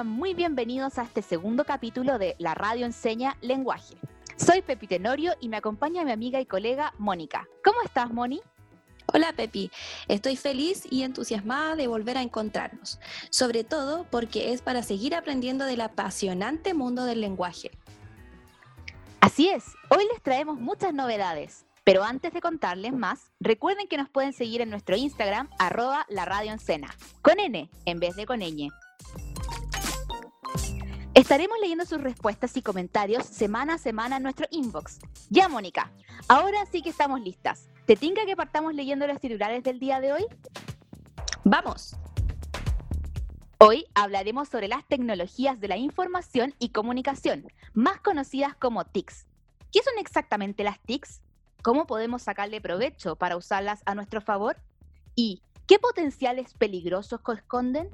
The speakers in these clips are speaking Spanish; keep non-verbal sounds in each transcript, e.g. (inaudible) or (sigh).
Sean muy bienvenidos a este segundo capítulo de La Radio Enseña Lenguaje. Soy Pepi Tenorio y me acompaña mi amiga y colega Mónica. ¿Cómo estás, Moni? Hola Pepi, estoy feliz y entusiasmada de volver a encontrarnos, sobre todo porque es para seguir aprendiendo del apasionante mundo del lenguaje. Así es, hoy les traemos muchas novedades, pero antes de contarles más, recuerden que nos pueden seguir en nuestro Instagram, arroba la radio con N en vez de con ñ. Estaremos leyendo sus respuestas y comentarios semana a semana en nuestro inbox. Ya, Mónica, ahora sí que estamos listas. ¿Te tinca que partamos leyendo los titulares del día de hoy? ¡Vamos! Hoy hablaremos sobre las tecnologías de la información y comunicación, más conocidas como TICs. ¿Qué son exactamente las TICs? ¿Cómo podemos sacarle provecho para usarlas a nuestro favor? ¿Y qué potenciales peligrosos esconden?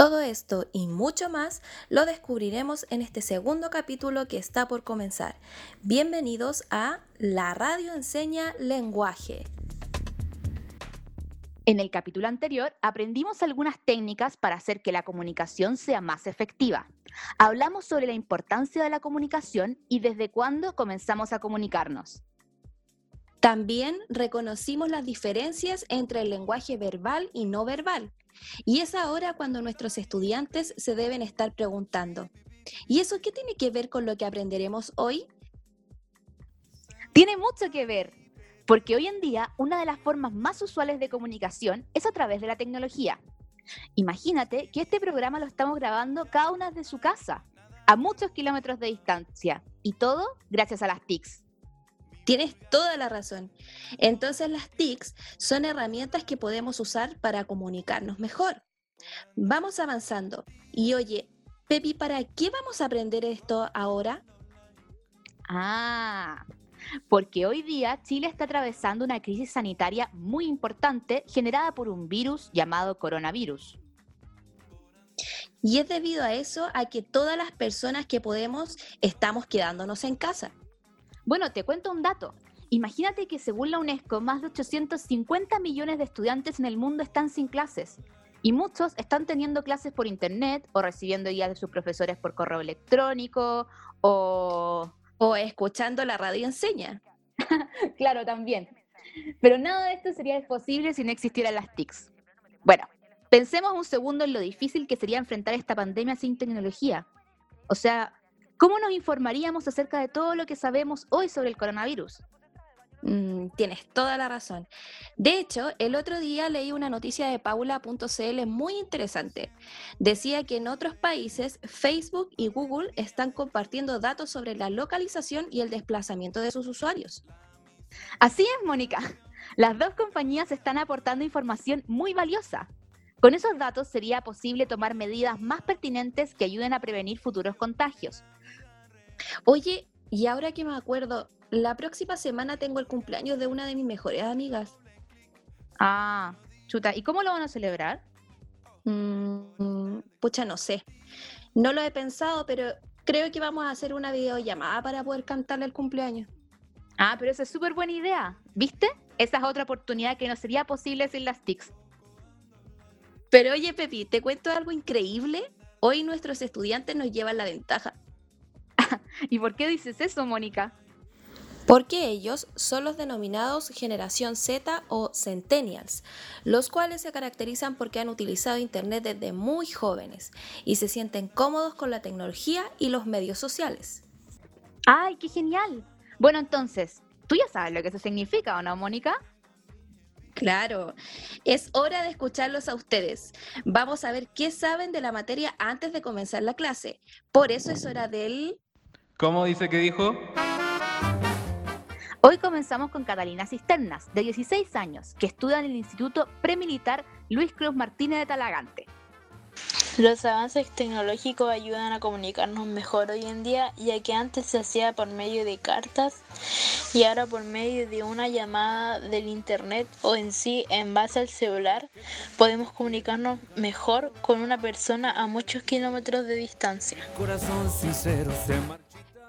Todo esto y mucho más lo descubriremos en este segundo capítulo que está por comenzar. Bienvenidos a La Radio Enseña Lenguaje. En el capítulo anterior aprendimos algunas técnicas para hacer que la comunicación sea más efectiva. Hablamos sobre la importancia de la comunicación y desde cuándo comenzamos a comunicarnos. También reconocimos las diferencias entre el lenguaje verbal y no verbal y es ahora cuando nuestros estudiantes se deben estar preguntando, ¿y eso qué tiene que ver con lo que aprenderemos hoy? Tiene mucho que ver, porque hoy en día una de las formas más usuales de comunicación es a través de la tecnología. Imagínate que este programa lo estamos grabando cada una de su casa, a muchos kilómetros de distancia, y todo gracias a las TICs. Tienes toda la razón. Entonces las TICs son herramientas que podemos usar para comunicarnos mejor. Vamos avanzando. Y oye, Pepi, ¿para qué vamos a aprender esto ahora? Ah, porque hoy día Chile está atravesando una crisis sanitaria muy importante generada por un virus llamado coronavirus. Y es debido a eso a que todas las personas que podemos estamos quedándonos en casa. Bueno, te cuento un dato. Imagínate que según la UNESCO, más de 850 millones de estudiantes en el mundo están sin clases. Y muchos están teniendo clases por internet o recibiendo guías de sus profesores por correo electrónico o... O escuchando la radio enseña. (laughs) claro, también. Pero nada de esto sería posible si no existieran las TICs. Bueno, pensemos un segundo en lo difícil que sería enfrentar esta pandemia sin tecnología. O sea, ¿Cómo nos informaríamos acerca de todo lo que sabemos hoy sobre el coronavirus? Mm, tienes toda la razón. De hecho, el otro día leí una noticia de paula.cl muy interesante. Decía que en otros países Facebook y Google están compartiendo datos sobre la localización y el desplazamiento de sus usuarios. Así es, Mónica. Las dos compañías están aportando información muy valiosa. Con esos datos sería posible tomar medidas más pertinentes que ayuden a prevenir futuros contagios. Oye, y ahora que me acuerdo, la próxima semana tengo el cumpleaños de una de mis mejores amigas. Ah, chuta, ¿y cómo lo van a celebrar? Mm, pucha, no sé. No lo he pensado, pero creo que vamos a hacer una videollamada para poder cantarle el cumpleaños. Ah, pero esa es súper buena idea. ¿Viste? Esa es otra oportunidad que no sería posible sin las TICs. Pero oye, Pepi, te cuento algo increíble. Hoy nuestros estudiantes nos llevan la ventaja. (laughs) ¿Y por qué dices eso, Mónica? Porque ellos son los denominados generación Z o centennials, los cuales se caracterizan porque han utilizado Internet desde muy jóvenes y se sienten cómodos con la tecnología y los medios sociales. ¡Ay, qué genial! Bueno, entonces, ¿tú ya sabes lo que eso significa o no, Mónica? Claro, es hora de escucharlos a ustedes. Vamos a ver qué saben de la materia antes de comenzar la clase. Por eso es hora del ¿Cómo dice que dijo? Hoy comenzamos con Catalina Cisternas, de 16 años, que estudia en el Instituto Premilitar Luis Cruz Martínez de Talagante. Los avances tecnológicos ayudan a comunicarnos mejor hoy en día, ya que antes se hacía por medio de cartas y ahora por medio de una llamada del internet o en sí en base al celular podemos comunicarnos mejor con una persona a muchos kilómetros de distancia.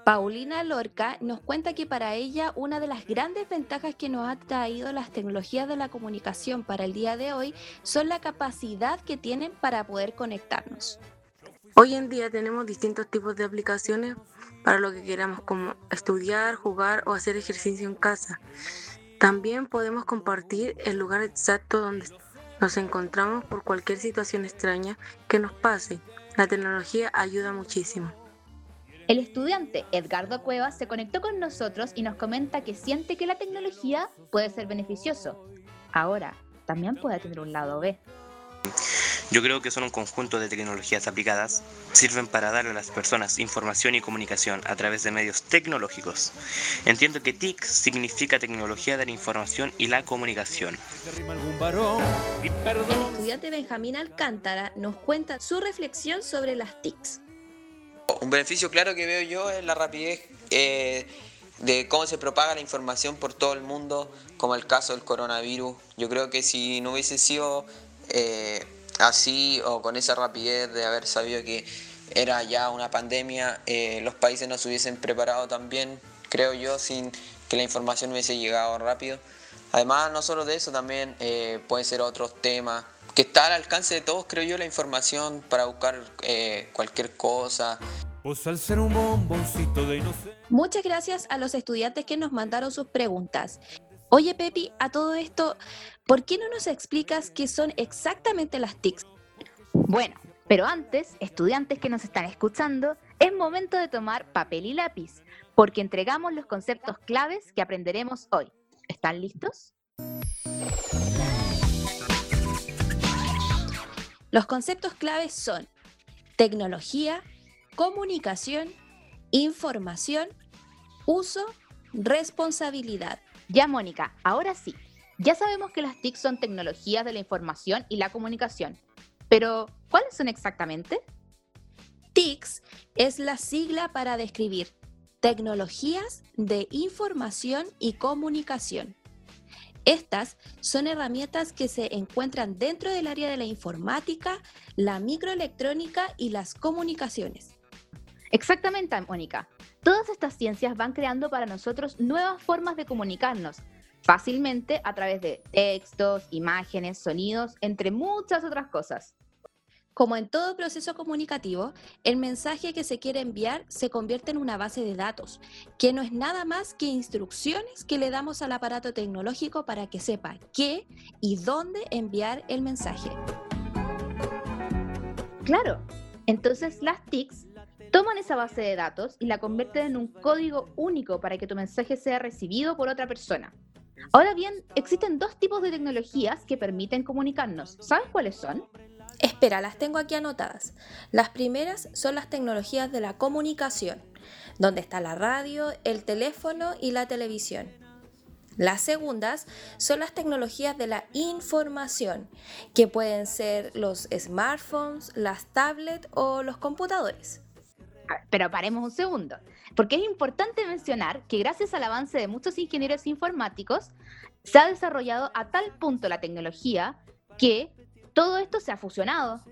Paulina Lorca nos cuenta que para ella una de las grandes ventajas que nos ha traído las tecnologías de la comunicación para el día de hoy son la capacidad que tienen para poder conectarnos. Hoy en día tenemos distintos tipos de aplicaciones para lo que queramos, como estudiar, jugar o hacer ejercicio en casa. También podemos compartir el lugar exacto donde nos encontramos por cualquier situación extraña que nos pase. La tecnología ayuda muchísimo. El estudiante Edgardo Cuevas se conectó con nosotros y nos comenta que siente que la tecnología puede ser beneficioso. Ahora, también puede tener un lado B. Yo creo que son un conjunto de tecnologías aplicadas, sirven para darle a las personas información y comunicación a través de medios tecnológicos. Entiendo que TIC significa tecnología de la información y la comunicación. El estudiante Benjamín Alcántara nos cuenta su reflexión sobre las TICs. Un beneficio claro que veo yo es la rapidez eh, de cómo se propaga la información por todo el mundo, como el caso del coronavirus. Yo creo que si no hubiese sido eh, así o con esa rapidez de haber sabido que era ya una pandemia, eh, los países no se hubiesen preparado también, creo yo, sin que la información hubiese llegado rápido. Además, no solo de eso, también eh, pueden ser otros temas que está al alcance de todos, creo yo, la información para buscar cualquier cosa. Muchas gracias a los estudiantes que nos mandaron sus preguntas. Oye, Pepi, a todo esto, ¿por qué no nos explicas qué son exactamente las TICs? Bueno, pero antes, estudiantes que nos están escuchando, es momento de tomar papel y lápiz, porque entregamos los conceptos claves que aprenderemos hoy. ¿Están listos? Los conceptos claves son tecnología, comunicación, información, uso, responsabilidad. Ya, Mónica, ahora sí. Ya sabemos que las TIC son tecnologías de la información y la comunicación. Pero, ¿cuáles son exactamente? TICS es la sigla para describir tecnologías de información y comunicación. Estas son herramientas que se encuentran dentro del área de la informática, la microelectrónica y las comunicaciones. Exactamente, Mónica. Todas estas ciencias van creando para nosotros nuevas formas de comunicarnos, fácilmente a través de textos, imágenes, sonidos, entre muchas otras cosas. Como en todo proceso comunicativo, el mensaje que se quiere enviar se convierte en una base de datos, que no es nada más que instrucciones que le damos al aparato tecnológico para que sepa qué y dónde enviar el mensaje. Claro, entonces las TICs toman esa base de datos y la convierten en un código único para que tu mensaje sea recibido por otra persona. Ahora bien, existen dos tipos de tecnologías que permiten comunicarnos. ¿Sabes cuáles son? Espera, las tengo aquí anotadas. Las primeras son las tecnologías de la comunicación, donde está la radio, el teléfono y la televisión. Las segundas son las tecnologías de la información, que pueden ser los smartphones, las tablets o los computadores. Pero paremos un segundo, porque es importante mencionar que gracias al avance de muchos ingenieros informáticos, se ha desarrollado a tal punto la tecnología que todo esto se ha fusionado.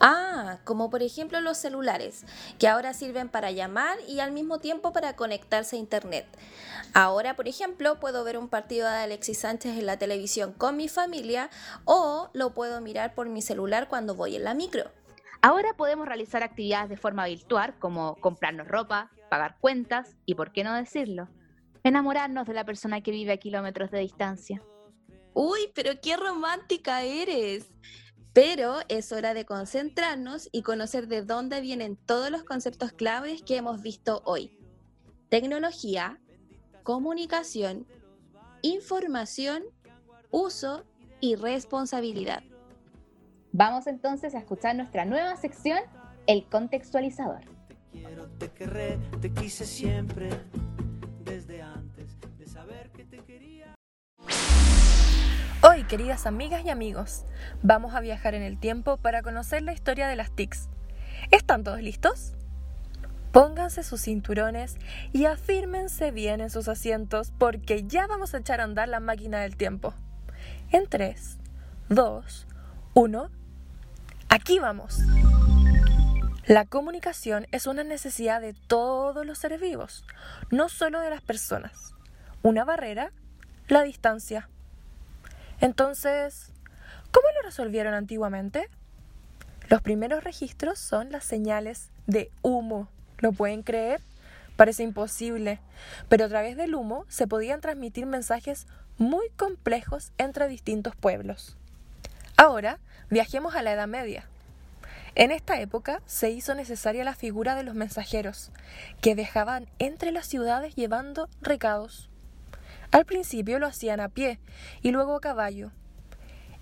Ah, como por ejemplo los celulares, que ahora sirven para llamar y al mismo tiempo para conectarse a Internet. Ahora, por ejemplo, puedo ver un partido de Alexis Sánchez en la televisión con mi familia o lo puedo mirar por mi celular cuando voy en la micro. Ahora podemos realizar actividades de forma virtual como comprarnos ropa, pagar cuentas y, por qué no decirlo, enamorarnos de la persona que vive a kilómetros de distancia. Uy, pero qué romántica eres. Pero es hora de concentrarnos y conocer de dónde vienen todos los conceptos claves que hemos visto hoy. Tecnología, comunicación, información, uso y responsabilidad. Vamos entonces a escuchar nuestra nueva sección, el contextualizador. Te querré, te quise siempre, desde antes de saber que te quería. queridas amigas y amigos. Vamos a viajar en el tiempo para conocer la historia de las TICs. ¿Están todos listos? Pónganse sus cinturones y afírmense bien en sus asientos porque ya vamos a echar a andar la máquina del tiempo. En 3, 2, 1, aquí vamos. La comunicación es una necesidad de todos los seres vivos, no solo de las personas. Una barrera, la distancia. Entonces, ¿cómo lo resolvieron antiguamente? Los primeros registros son las señales de humo. ¿Lo pueden creer? Parece imposible, pero a través del humo se podían transmitir mensajes muy complejos entre distintos pueblos. Ahora viajemos a la Edad Media. En esta época se hizo necesaria la figura de los mensajeros, que viajaban entre las ciudades llevando recados. Al principio lo hacían a pie y luego a caballo.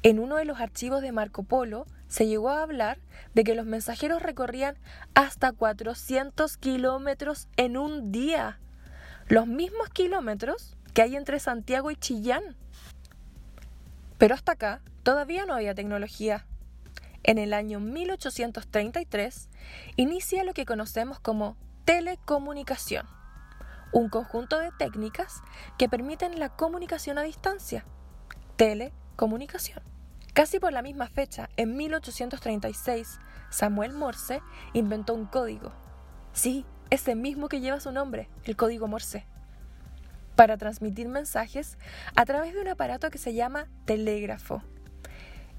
En uno de los archivos de Marco Polo se llegó a hablar de que los mensajeros recorrían hasta 400 kilómetros en un día, los mismos kilómetros que hay entre Santiago y Chillán. Pero hasta acá todavía no había tecnología. En el año 1833 inicia lo que conocemos como telecomunicación, un conjunto de técnicas que permiten la comunicación a distancia. Telecomunicación. Casi por la misma fecha, en 1836, Samuel Morse inventó un código. Sí, ese mismo que lleva su nombre, el código Morse. Para transmitir mensajes a través de un aparato que se llama telégrafo.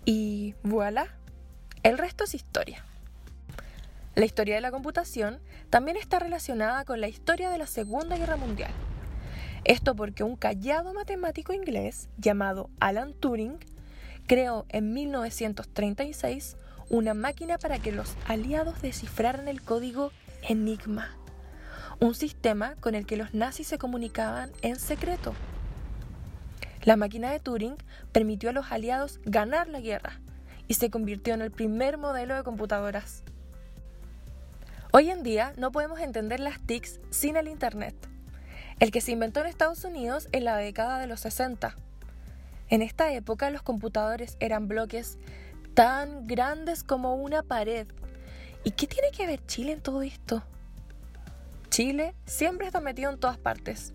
Y voilà, el resto es historia. La historia de la computación también está relacionada con la historia de la Segunda Guerra Mundial. Esto porque un callado matemático inglés llamado Alan Turing creó en 1936 una máquina para que los aliados descifraran el código Enigma, un sistema con el que los nazis se comunicaban en secreto. La máquina de Turing permitió a los aliados ganar la guerra y se convirtió en el primer modelo de computadoras. Hoy en día no podemos entender las TICs sin el Internet, el que se inventó en Estados Unidos en la década de los 60 en esta época los computadores eran bloques tan grandes como una pared. ¿Y qué tiene que ver Chile en todo esto? Chile siempre está metido en todas partes.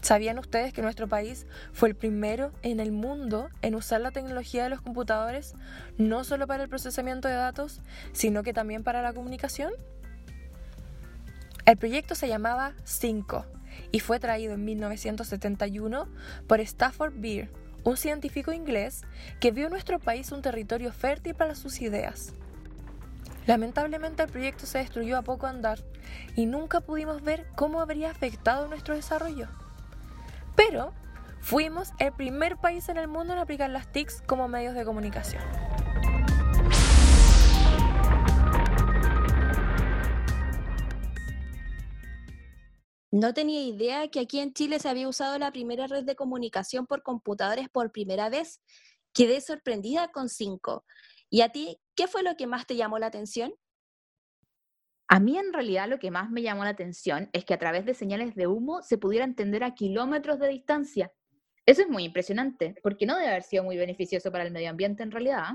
¿Sabían ustedes que nuestro país fue el primero en el mundo en usar la tecnología de los computadores no solo para el procesamiento de datos, sino que también para la comunicación? El proyecto se llamaba 5 y fue traído en 1971 por Stafford Beer, un científico inglés que vio nuestro país un territorio fértil para sus ideas. Lamentablemente el proyecto se destruyó a poco andar y nunca pudimos ver cómo habría afectado nuestro desarrollo. Pero fuimos el primer país en el mundo en aplicar las TICs como medios de comunicación. No tenía idea que aquí en Chile se había usado la primera red de comunicación por computadores por primera vez. Quedé sorprendida con cinco. ¿Y a ti qué fue lo que más te llamó la atención? A mí en realidad lo que más me llamó la atención es que a través de señales de humo se pudiera entender a kilómetros de distancia. Eso es muy impresionante, porque no debe haber sido muy beneficioso para el medio ambiente en realidad.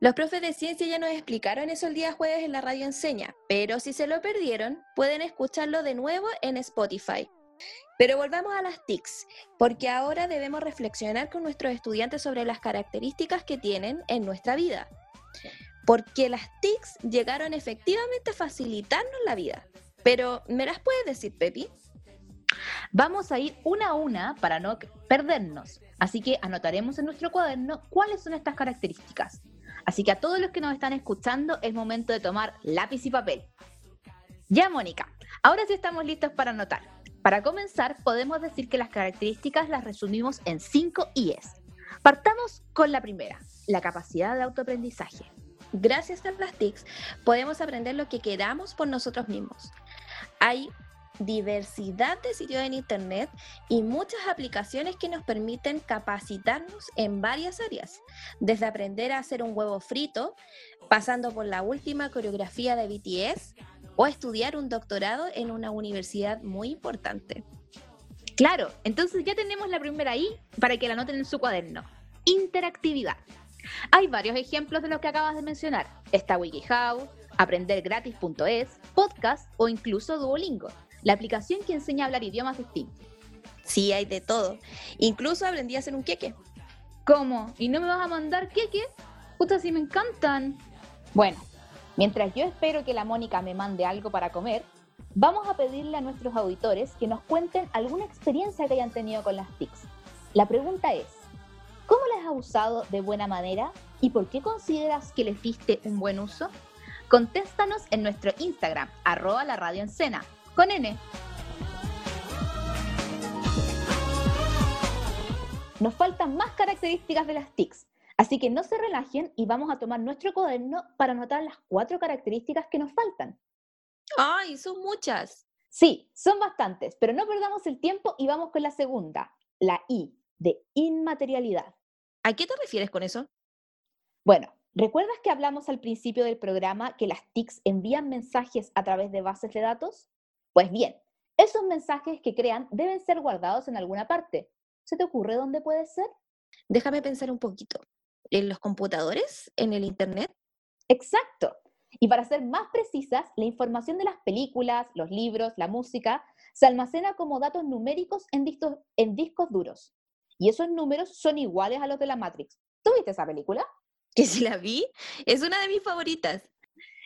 Los profes de ciencia ya nos explicaron eso el día jueves en la radio enseña, pero si se lo perdieron, pueden escucharlo de nuevo en Spotify. Pero volvamos a las TICs, porque ahora debemos reflexionar con nuestros estudiantes sobre las características que tienen en nuestra vida. Porque las TICs llegaron efectivamente a facilitarnos la vida. Pero, ¿me las puedes decir, Pepi? Vamos a ir una a una para no perdernos. Así que anotaremos en nuestro cuaderno cuáles son estas características. Así que a todos los que nos están escuchando es momento de tomar lápiz y papel. Ya, Mónica, ahora sí estamos listos para anotar. Para comenzar, podemos decir que las características las resumimos en cinco IES. Partamos con la primera, la capacidad de autoaprendizaje. Gracias a las TICs podemos aprender lo que queramos por nosotros mismos. Hay diversidad de sitios en Internet y muchas aplicaciones que nos permiten capacitarnos en varias áreas, desde aprender a hacer un huevo frito, pasando por la última coreografía de BTS o estudiar un doctorado en una universidad muy importante. Claro, entonces ya tenemos la primera I para que la anoten en su cuaderno. interactividad. Hay varios ejemplos de lo que acabas de mencionar. Está WikiHow, aprendergratis.es, podcast o incluso Duolingo, la aplicación que enseña a hablar idiomas distintos. Sí, hay de todo. Incluso aprendí a hacer un queque. ¿Cómo? ¿Y no me vas a mandar queques? Puta, sí me encantan. Bueno, mientras yo espero que la Mónica me mande algo para comer, vamos a pedirle a nuestros auditores que nos cuenten alguna experiencia que hayan tenido con las TICs. La pregunta es, ¿cómo las has usado de buena manera y por qué consideras que les diste un buen uso? Contéstanos en nuestro Instagram, arroba la radio en con N. Nos faltan más características de las TICs, así que no se relajen y vamos a tomar nuestro cuaderno para anotar las cuatro características que nos faltan. ¡Ay, son muchas! Sí, son bastantes, pero no perdamos el tiempo y vamos con la segunda, la I, de inmaterialidad. ¿A qué te refieres con eso? Bueno, ¿recuerdas que hablamos al principio del programa que las TICs envían mensajes a través de bases de datos? Pues bien, esos mensajes que crean deben ser guardados en alguna parte, ¿Se te ocurre dónde puede ser? Déjame pensar un poquito. ¿En los computadores? ¿En el Internet? Exacto. Y para ser más precisas, la información de las películas, los libros, la música, se almacena como datos numéricos en discos, en discos duros. Y esos números son iguales a los de la Matrix. ¿Tú viste esa película? Que si la vi, es una de mis favoritas.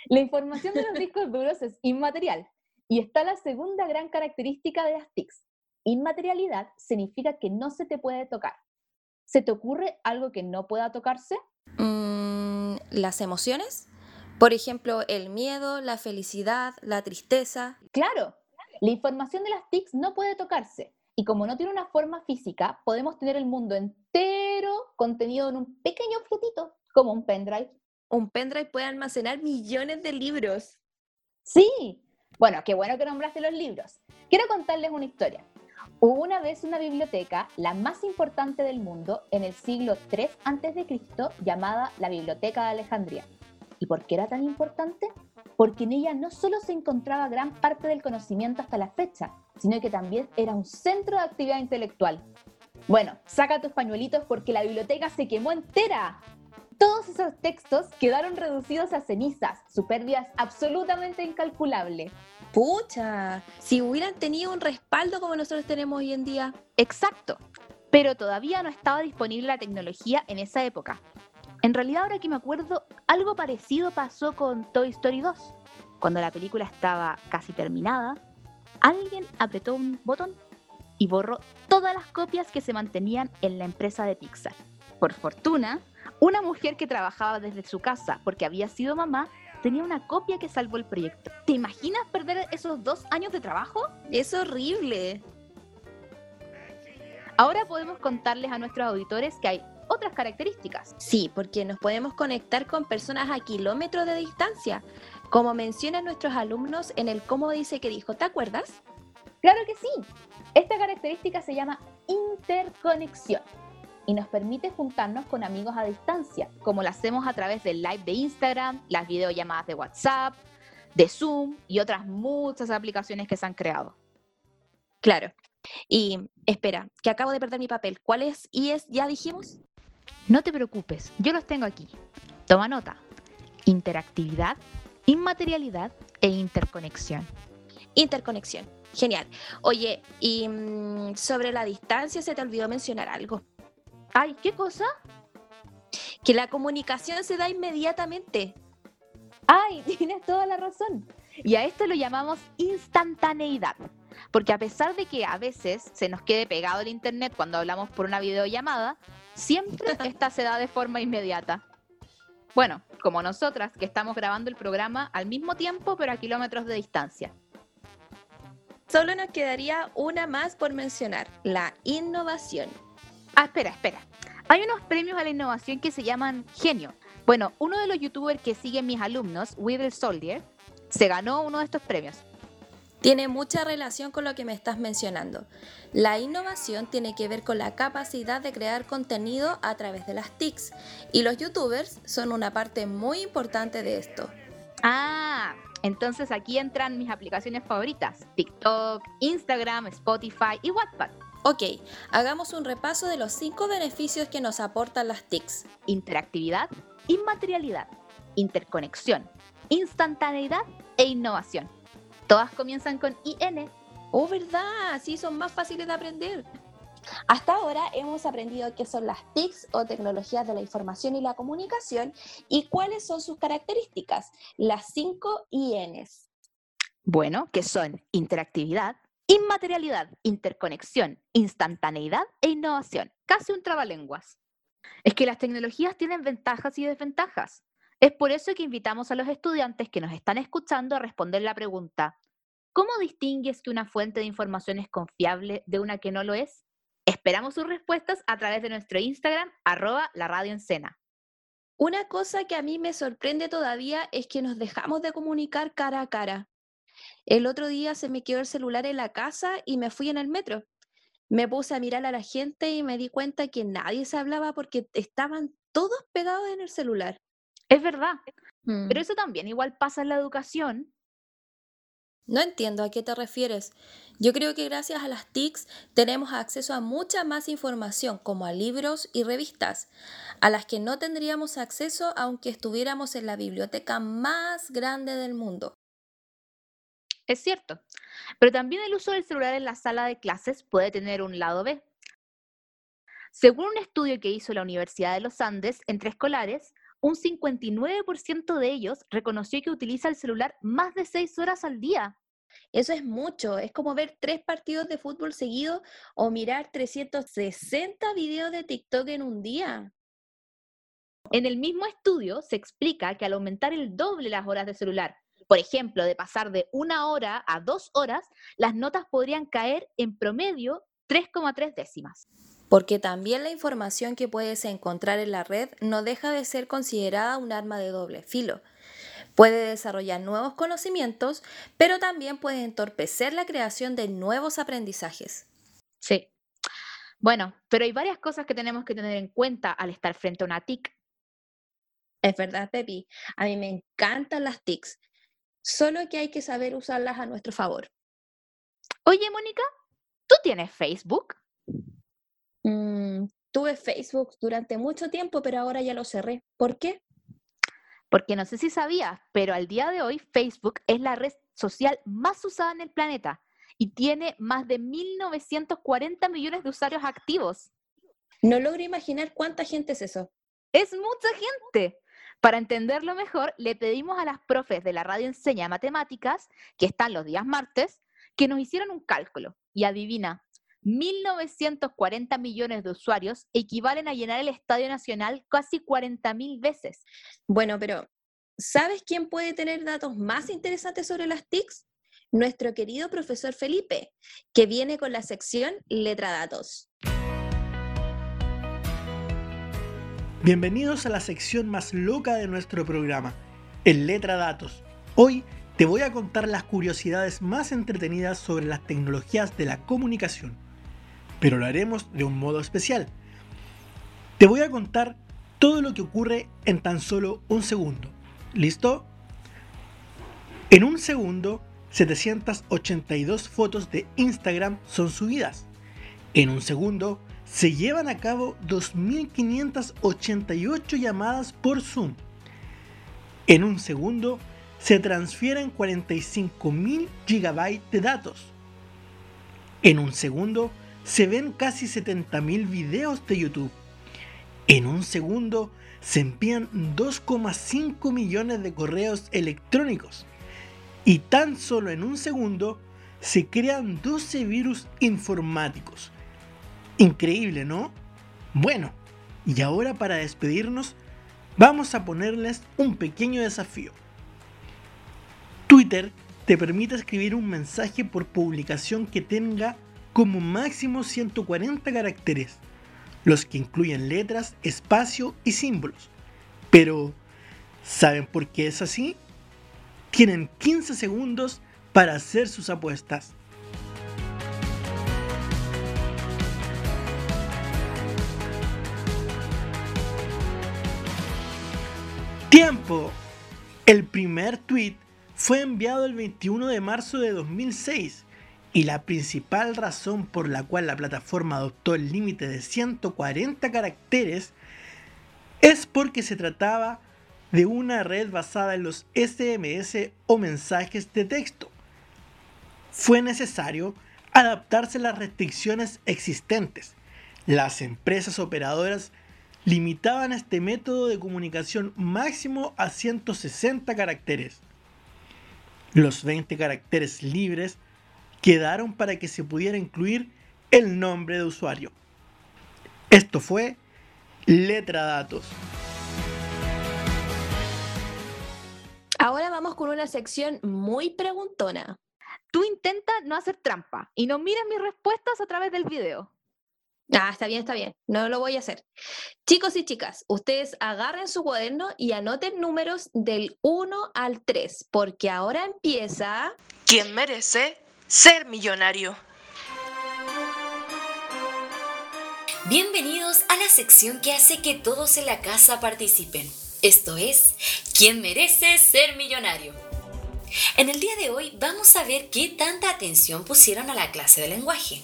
La información de los discos duros es inmaterial. Y está la segunda gran característica de las TICs, Inmaterialidad significa que no se te puede tocar. ¿Se te ocurre algo que no pueda tocarse? Mm, las emociones. Por ejemplo, el miedo, la felicidad, la tristeza. Claro, la información de las TICs no puede tocarse. Y como no tiene una forma física, podemos tener el mundo entero contenido en un pequeño objetito, como un pendrive. Un pendrive puede almacenar millones de libros. Sí. Bueno, qué bueno que nombraste los libros. Quiero contarles una historia. Hubo una vez una biblioteca, la más importante del mundo, en el siglo III a.C., llamada la Biblioteca de Alejandría. ¿Y por qué era tan importante? Porque en ella no solo se encontraba gran parte del conocimiento hasta la fecha, sino que también era un centro de actividad intelectual. Bueno, saca tus pañuelitos porque la biblioteca se quemó entera. Todos esos textos quedaron reducidos a cenizas, su absolutamente incalculable. Pucha, si hubieran tenido un respaldo como nosotros tenemos hoy en día. Exacto, pero todavía no estaba disponible la tecnología en esa época. En realidad, ahora que me acuerdo, algo parecido pasó con Toy Story 2. Cuando la película estaba casi terminada, alguien apretó un botón y borró todas las copias que se mantenían en la empresa de Pixar. Por fortuna, una mujer que trabajaba desde su casa porque había sido mamá tenía una copia que salvó el proyecto. ¿Te imaginas perder esos dos años de trabajo? Es horrible. Ahora podemos contarles a nuestros auditores que hay otras características. Sí, porque nos podemos conectar con personas a kilómetros de distancia, como mencionan nuestros alumnos en el cómo dice que dijo, ¿te acuerdas? Claro que sí. Esta característica se llama interconexión y nos permite juntarnos con amigos a distancia, como lo hacemos a través del live de Instagram, las videollamadas de WhatsApp, de Zoom y otras muchas aplicaciones que se han creado. Claro. Y espera, que acabo de perder mi papel. ¿Cuál es es ya dijimos? No te preocupes, yo los tengo aquí. Toma nota. Interactividad, inmaterialidad e interconexión. Interconexión. Genial. Oye, y mm, sobre la distancia se te olvidó mencionar algo. Ay, ¿qué cosa? Que la comunicación se da inmediatamente. Ay, (laughs) tienes toda la razón. Y a esto lo llamamos instantaneidad. Porque a pesar de que a veces se nos quede pegado el internet cuando hablamos por una videollamada, siempre (laughs) esta se da de forma inmediata. Bueno, como nosotras que estamos grabando el programa al mismo tiempo pero a kilómetros de distancia. Solo nos quedaría una más por mencionar, la innovación. Ah, espera, espera. Hay unos premios a la innovación que se llaman Genio. Bueno, uno de los youtubers que siguen mis alumnos, Wither Soldier, se ganó uno de estos premios. Tiene mucha relación con lo que me estás mencionando. La innovación tiene que ver con la capacidad de crear contenido a través de las TICs y los youtubers son una parte muy importante de esto. Ah, entonces aquí entran mis aplicaciones favoritas, TikTok, Instagram, Spotify y WhatsApp. Ok, hagamos un repaso de los cinco beneficios que nos aportan las TICs. Interactividad, inmaterialidad, interconexión, instantaneidad e innovación. Todas comienzan con IN. Oh, ¿verdad? Sí, son más fáciles de aprender. Hasta ahora hemos aprendido qué son las TICs o tecnologías de la información y la comunicación y cuáles son sus características, las cinco INs. Bueno, que son interactividad, inmaterialidad, interconexión, instantaneidad e innovación. Casi un trabalenguas. Es que las tecnologías tienen ventajas y desventajas. Es por eso que invitamos a los estudiantes que nos están escuchando a responder la pregunta, ¿cómo distingues que una fuente de información es confiable de una que no lo es? Esperamos sus respuestas a través de nuestro Instagram, arroba la radio en cena. Una cosa que a mí me sorprende todavía es que nos dejamos de comunicar cara a cara. El otro día se me quedó el celular en la casa y me fui en el metro. Me puse a mirar a la gente y me di cuenta que nadie se hablaba porque estaban todos pegados en el celular. Es verdad, Mm. pero eso también igual pasa en la educación. No entiendo a qué te refieres. Yo creo que gracias a las TICs tenemos acceso a mucha más información, como a libros y revistas, a las que no tendríamos acceso aunque estuviéramos en la biblioteca más grande del mundo. Es cierto, pero también el uso del celular en la sala de clases puede tener un lado B. Según un estudio que hizo la Universidad de los Andes entre escolares, un 59% de ellos reconoció que utiliza el celular más de 6 horas al día. Eso es mucho, es como ver tres partidos de fútbol seguidos o mirar 360 videos de TikTok en un día. En el mismo estudio se explica que al aumentar el doble las horas de celular, por ejemplo, de pasar de una hora a dos horas, las notas podrían caer en promedio 3,3 décimas. Porque también la información que puedes encontrar en la red no deja de ser considerada un arma de doble filo. Puede desarrollar nuevos conocimientos, pero también puede entorpecer la creación de nuevos aprendizajes. Sí. Bueno, pero hay varias cosas que tenemos que tener en cuenta al estar frente a una TIC. Es verdad, Pepi. A mí me encantan las TICs, solo que hay que saber usarlas a nuestro favor. Oye, Mónica, ¿tú tienes Facebook? Mm, tuve Facebook durante mucho tiempo, pero ahora ya lo cerré. ¿Por qué? Porque no sé si sabías, pero al día de hoy Facebook es la red social más usada en el planeta y tiene más de 1.940 millones de usuarios activos. No logro imaginar cuánta gente es eso. Es mucha gente. Para entenderlo mejor, le pedimos a las profes de la radio Enseña Matemáticas, que están los días martes, que nos hicieran un cálculo. Y adivina, 1.940 millones de usuarios equivalen a llenar el Estadio Nacional casi 40.000 veces. Bueno, pero ¿sabes quién puede tener datos más interesantes sobre las TICs? Nuestro querido profesor Felipe, que viene con la sección Letra Datos. Bienvenidos a la sección más loca de nuestro programa, el Letra Datos. Hoy te voy a contar las curiosidades más entretenidas sobre las tecnologías de la comunicación, pero lo haremos de un modo especial. Te voy a contar todo lo que ocurre en tan solo un segundo. ¿Listo? En un segundo, 782 fotos de Instagram son subidas. En un segundo, se llevan a cabo 2.588 llamadas por Zoom. En un segundo, se transfieren 45.000 gigabytes de datos. En un segundo, se ven casi 70.000 videos de YouTube. En un segundo, se envían 2,5 millones de correos electrónicos. Y tan solo en un segundo, se crean 12 virus informáticos. Increíble, ¿no? Bueno, y ahora para despedirnos, vamos a ponerles un pequeño desafío. Twitter te permite escribir un mensaje por publicación que tenga como máximo 140 caracteres, los que incluyen letras, espacio y símbolos. Pero, ¿saben por qué es así? Tienen 15 segundos para hacer sus apuestas. Tiempo. El primer tweet fue enviado el 21 de marzo de 2006 y la principal razón por la cual la plataforma adoptó el límite de 140 caracteres es porque se trataba de una red basada en los SMS o mensajes de texto. Fue necesario adaptarse a las restricciones existentes. Las empresas operadoras limitaban este método de comunicación máximo a 160 caracteres. Los 20 caracteres libres quedaron para que se pudiera incluir el nombre de usuario. Esto fue letra datos. Ahora vamos con una sección muy preguntona. Tú intenta no hacer trampa y no mires mis respuestas a través del video. Ah, está bien, está bien. No lo voy a hacer. Chicos y chicas, ustedes agarren su cuaderno y anoten números del 1 al 3, porque ahora empieza... ¿Quién merece ser millonario. Bienvenidos a la sección que hace que todos en la casa participen. Esto es, ¿quién merece ser millonario? En el día de hoy vamos a ver qué tanta atención pusieron a la clase de lenguaje.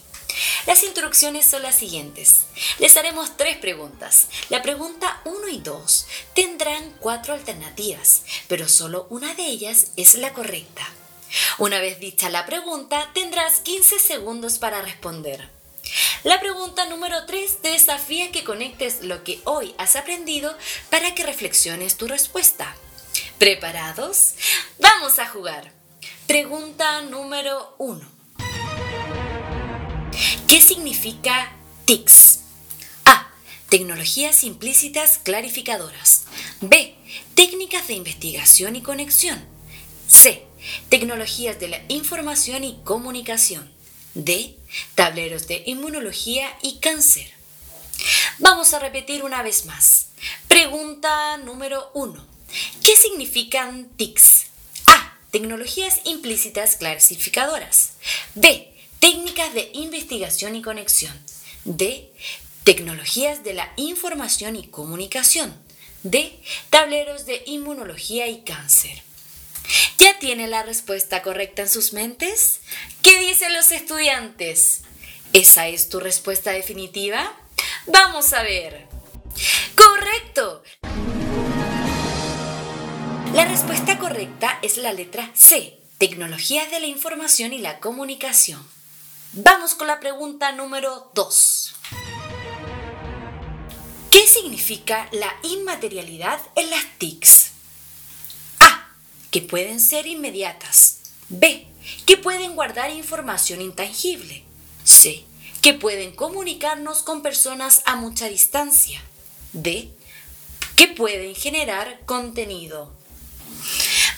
Las instrucciones son las siguientes. Les haremos tres preguntas. La pregunta 1 y 2 tendrán cuatro alternativas, pero solo una de ellas es la correcta. Una vez dicha la pregunta, tendrás 15 segundos para responder. La pregunta número 3 te desafía que conectes lo que hoy has aprendido para que reflexiones tu respuesta. ¿Preparados? Vamos a jugar. Pregunta número 1. ¿Qué significa TICS? A. Tecnologías implícitas clarificadoras. B. Técnicas de investigación y conexión. C. Tecnologías de la información y comunicación. D. Tableros de inmunología y cáncer. Vamos a repetir una vez más. Pregunta número 1. ¿Qué significan TICs? A. Tecnologías implícitas clasificadoras. B. Técnicas de investigación y conexión. D. Tecnologías de la información y comunicación. D. Tableros de inmunología y cáncer. ¿Ya tienen la respuesta correcta en sus mentes? ¿Qué dicen los estudiantes? ¿Esa es tu respuesta definitiva? Vamos a ver. ¡Correcto! La respuesta correcta es la letra C, Tecnologías de la Información y la Comunicación. Vamos con la pregunta número 2. ¿Qué significa la inmaterialidad en las TICs? que pueden ser inmediatas. B, que pueden guardar información intangible. C, que pueden comunicarnos con personas a mucha distancia. D, que pueden generar contenido.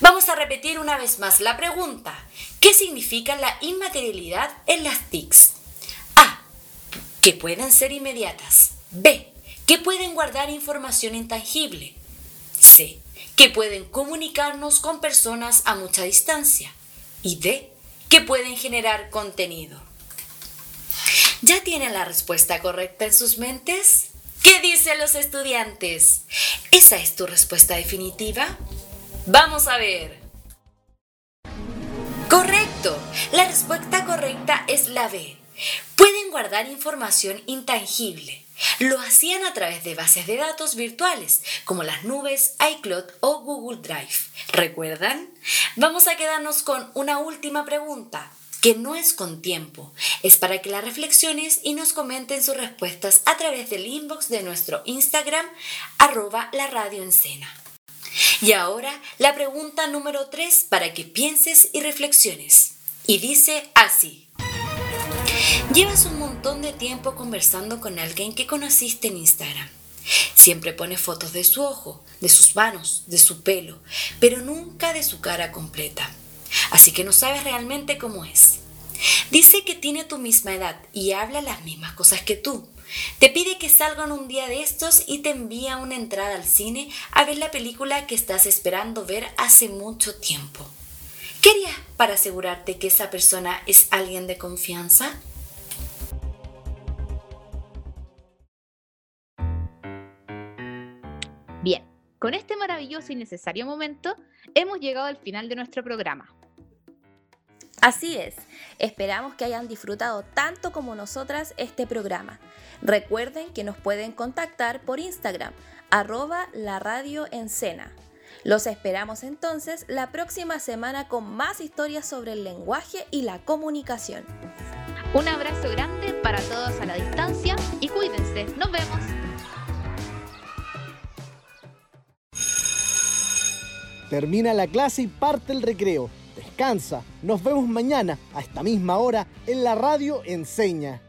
Vamos a repetir una vez más la pregunta. ¿Qué significa la inmaterialidad en las TICs? A. Que pueden ser inmediatas. B. Que pueden guardar información intangible. C que pueden comunicarnos con personas a mucha distancia y D, que pueden generar contenido. ¿Ya tienen la respuesta correcta en sus mentes? ¿Qué dicen los estudiantes? ¿Esa es tu respuesta definitiva? Vamos a ver. Correcto. La respuesta correcta es la B. Pueden guardar información intangible. Lo hacían a través de bases de datos virtuales, como las nubes, iCloud o Google Drive. ¿Recuerdan? Vamos a quedarnos con una última pregunta, que no es con tiempo, es para que la reflexiones y nos comenten sus respuestas a través del inbox de nuestro Instagram, arroba la radio Y ahora la pregunta número 3 para que pienses y reflexiones. Y dice así. Llevas un montón de tiempo conversando con alguien que conociste en Instagram. Siempre pone fotos de su ojo, de sus manos, de su pelo, pero nunca de su cara completa. Así que no sabes realmente cómo es. Dice que tiene tu misma edad y habla las mismas cosas que tú. Te pide que salgan un día de estos y te envía una entrada al cine a ver la película que estás esperando ver hace mucho tiempo. ¿Qué harías para asegurarte que esa persona es alguien de confianza? Bien, con este maravilloso y necesario momento hemos llegado al final de nuestro programa. Así es, Esperamos que hayan disfrutado tanto como nosotras este programa. Recuerden que nos pueden contactar por Instagram, arroba la radio en Los esperamos entonces la próxima semana con más historias sobre el lenguaje y la comunicación. Un abrazo grande para todos a la distancia y cuídense. Nos vemos. Termina la clase y parte el recreo. Nos vemos mañana a esta misma hora en la radio Enseña.